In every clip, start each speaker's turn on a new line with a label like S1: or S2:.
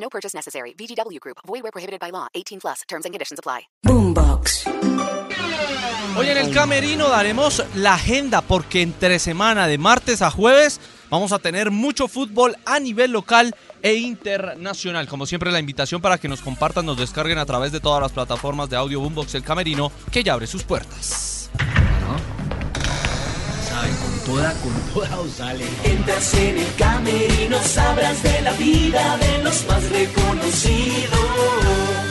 S1: No purchase necessary. VGW Group. Void where prohibited by law. 18 plus. Terms and conditions apply.
S2: Boombox.
S3: Hoy en el camerino daremos la agenda porque entre semana de martes a jueves vamos a tener mucho fútbol a nivel local e internacional. Como siempre la invitación para que nos compartan, nos descarguen a través de todas las plataformas de audio Boombox El Camerino que ya abre sus puertas.
S4: Toda, con toda os sale.
S5: Entras en el camerino, sabrás de la vida de los más reconocidos.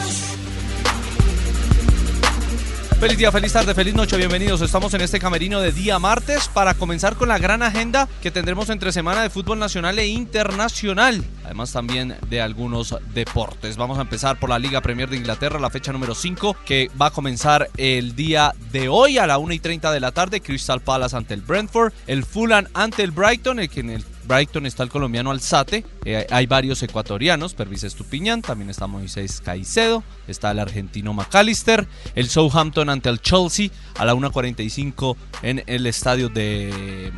S3: Feliz día, feliz tarde, feliz noche, bienvenidos. Estamos en este camerino de día martes para comenzar con la gran agenda que tendremos entre semana de fútbol nacional e internacional. Además también de algunos deportes. Vamos a empezar por la Liga Premier de Inglaterra, la fecha número 5, que va a comenzar el día de hoy a la 1 y 30 de la tarde. Crystal Palace ante el Brentford, el Fulham ante el Brighton, el que en el Brighton está el colombiano Alzate, eh, hay varios ecuatorianos, Pervis Estupiñán, también está Moisés Caicedo, está el argentino McAllister, el Southampton ante el Chelsea a la 1.45 en el estadio de,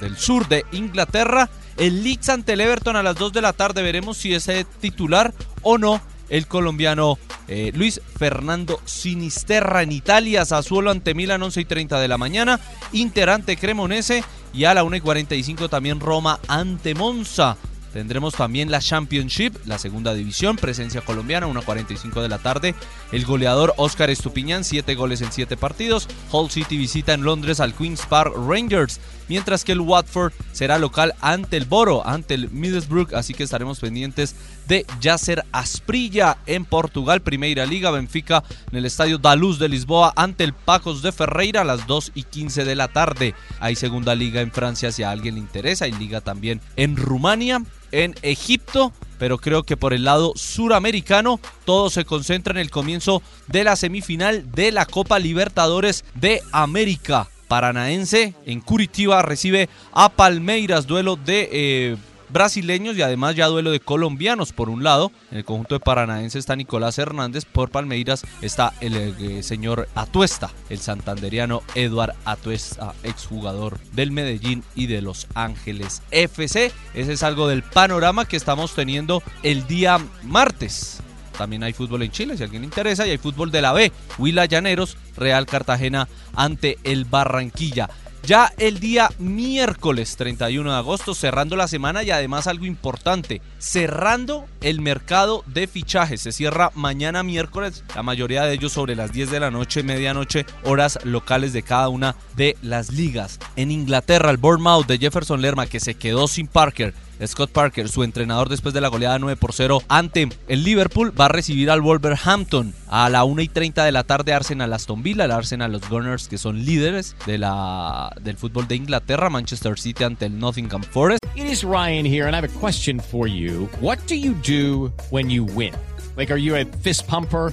S3: del sur de Inglaterra, el Leeds ante el Everton a las 2 de la tarde, veremos si es titular o no el colombiano eh, Luis Fernando Sinisterra en Italia, Sassuolo ante Milan 11 y 30 de la mañana, Inter ante Cremonese y a la 1 y 45 también Roma ante Monza. Tendremos también la Championship, la segunda división, presencia colombiana, 1.45 de la tarde. El goleador Oscar Estupiñán, 7 goles en 7 partidos. Hull City visita en Londres al Queen's Park Rangers, mientras que el Watford será local ante el Boro, ante el Middlesbrough, así que estaremos pendientes de Yacer Asprilla en Portugal, Primera Liga, Benfica en el Estadio da Luz de Lisboa ante el Pacos de Ferreira a las 2 y 15 de la tarde. Hay Segunda Liga en Francia si a alguien le interesa, hay Liga también en Rumania en Egipto, pero creo que por el lado suramericano todo se concentra en el comienzo de la semifinal de la Copa Libertadores de América. Paranaense en Curitiba recibe a Palmeiras, duelo de eh, brasileños y además ya duelo de colombianos por un lado. En el conjunto de Paranaense está Nicolás Hernández, por Palmeiras está el eh, señor Atuesta, el santanderiano Eduard Atuesta, exjugador del Medellín y de Los Ángeles FC. Ese es algo del panorama que estamos teniendo el día martes. También hay fútbol en Chile, si alguien le interesa, y hay fútbol de la B. Huila Llaneros, Real Cartagena ante el Barranquilla. Ya el día miércoles 31 de agosto, cerrando la semana y además algo importante, cerrando el mercado de fichajes. Se cierra mañana miércoles, la mayoría de ellos sobre las 10 de la noche, medianoche, horas locales de cada una de las ligas. En Inglaterra, el Bournemouth de Jefferson Lerma, que se quedó sin Parker, Scott Parker, su entrenador después de la goleada 9 por 0 ante el Liverpool, va a recibir al Wolverhampton a la 1 y 30 de la tarde Arsenal Aston Villa, Arsenal los Gunners que son líderes de la, del fútbol de Inglaterra, Manchester City ante el Nottingham Forest.
S6: It is Ryan here and I have a question for you. What do you do when you win? Like are you a fist pumper?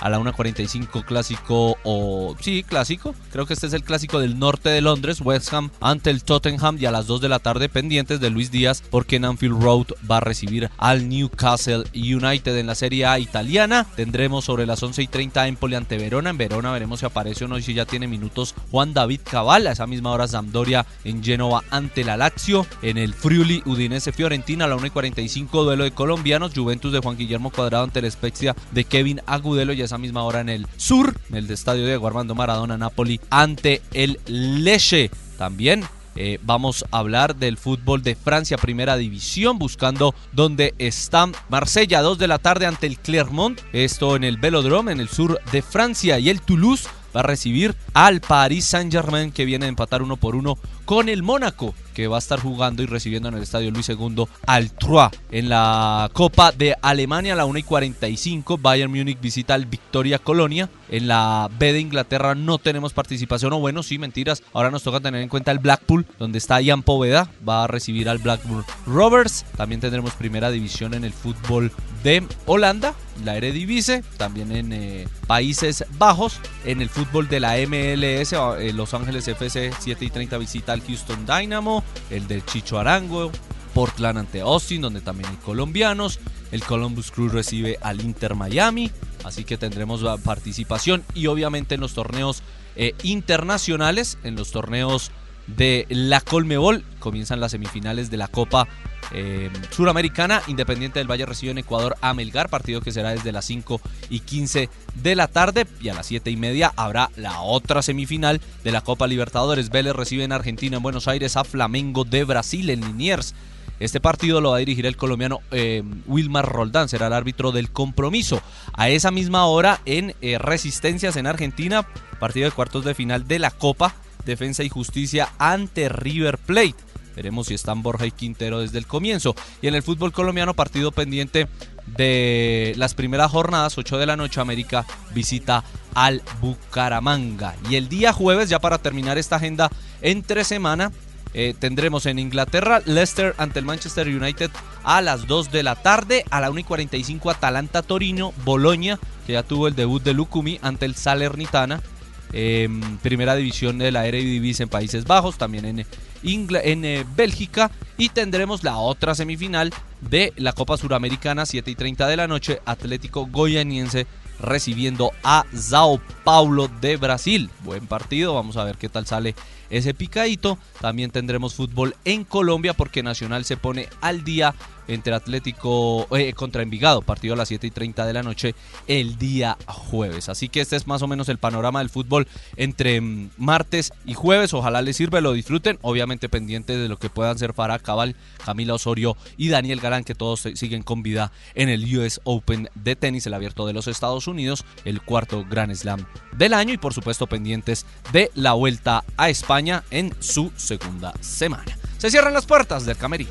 S3: A la 1.45 clásico o... Sí, clásico. Creo que este es el clásico del norte de Londres, West Ham ante el Tottenham y a las 2 de la tarde pendientes de Luis Díaz porque en Anfield Road va a recibir al Newcastle United en la Serie A italiana. Tendremos sobre las 11 y 30 Empoli ante Verona. En Verona veremos si aparece o no y si ya tiene minutos Juan David Cabal. A esa misma hora Sampdoria en Génova ante la Lazio. En el Friuli Udinese Fiorentina a la 1 y 45 duelo de colombianos. Juventus de Juan Guillermo Cuadrado ante la Spezia de Kevin Agudelo esa misma hora en el sur, en el estadio de Armando Maradona Napoli ante el Leche. También eh, vamos a hablar del fútbol de Francia, primera división, buscando dónde está Marsella, 2 de la tarde ante el Clermont, esto en el Velodrome, en el sur de Francia, y el Toulouse va a recibir al Paris Saint-Germain que viene a empatar uno por uno con el Mónaco que va a estar jugando y recibiendo en el estadio Luis II al Troyes. En la Copa de Alemania a la 1 y 45, Bayern Múnich visita al Victoria Colonia. En la B de Inglaterra no tenemos participación, o bueno, sí, mentiras. Ahora nos toca tener en cuenta el Blackpool, donde está Ian Poveda, va a recibir al Blackburn Rovers. También tendremos primera división en el fútbol de Holanda, la Eredivisie, también en eh, Países Bajos, en el fútbol de la MLS, eh, Los Ángeles FC 7 y 30 visita al Houston Dynamo, el del Chicho Arango, Portland ante Austin, donde también hay colombianos, el Columbus Crew recibe al Inter Miami, así que tendremos participación y obviamente en los torneos eh, internacionales, en los torneos de la Colmebol. Comienzan las semifinales de la Copa eh, Suramericana. Independiente del Valle recibe en Ecuador a Melgar, partido que será desde las 5 y 15 de la tarde. Y a las 7 y media habrá la otra semifinal de la Copa Libertadores. Vélez recibe en Argentina, en Buenos Aires, a Flamengo de Brasil en Liniers. Este partido lo va a dirigir el colombiano eh, Wilmar Roldán, será el árbitro del compromiso. A esa misma hora en eh, Resistencias en Argentina, partido de cuartos de final de la Copa Defensa y Justicia ante River Plate. Veremos si están Borja y Quintero desde el comienzo. Y en el fútbol colombiano, partido pendiente de las primeras jornadas, 8 de la noche, América visita al Bucaramanga. Y el día jueves, ya para terminar esta agenda entre semana, eh, tendremos en Inglaterra Leicester ante el Manchester United a las 2 de la tarde. A la 1 y 45 Atalanta Torino, Boloña, que ya tuvo el debut de Lucumi ante el Salernitana primera división de la Eredivisie en Países Bajos, también en, en eh, Bélgica y tendremos la otra semifinal de la Copa Suramericana 7 y 30 de la noche, Atlético Goianiense recibiendo a Sao Paulo de Brasil. Buen partido, vamos a ver qué tal sale ese picadito. También tendremos fútbol en Colombia porque Nacional se pone al día entre Atlético eh, contra Envigado, partido a las 7 y 30 de la noche el día jueves. Así que este es más o menos el panorama del fútbol entre mm, martes y jueves. Ojalá les sirva, lo disfruten. Obviamente pendientes de lo que puedan ser Farah Cabal, Camila Osorio y Daniel Galán, que todos siguen con vida en el US Open de tenis, el abierto de los Estados Unidos, el cuarto Grand Slam del año y por supuesto pendientes de la vuelta a España en su segunda semana. Se cierran las puertas del camerino.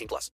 S7: 18 plus.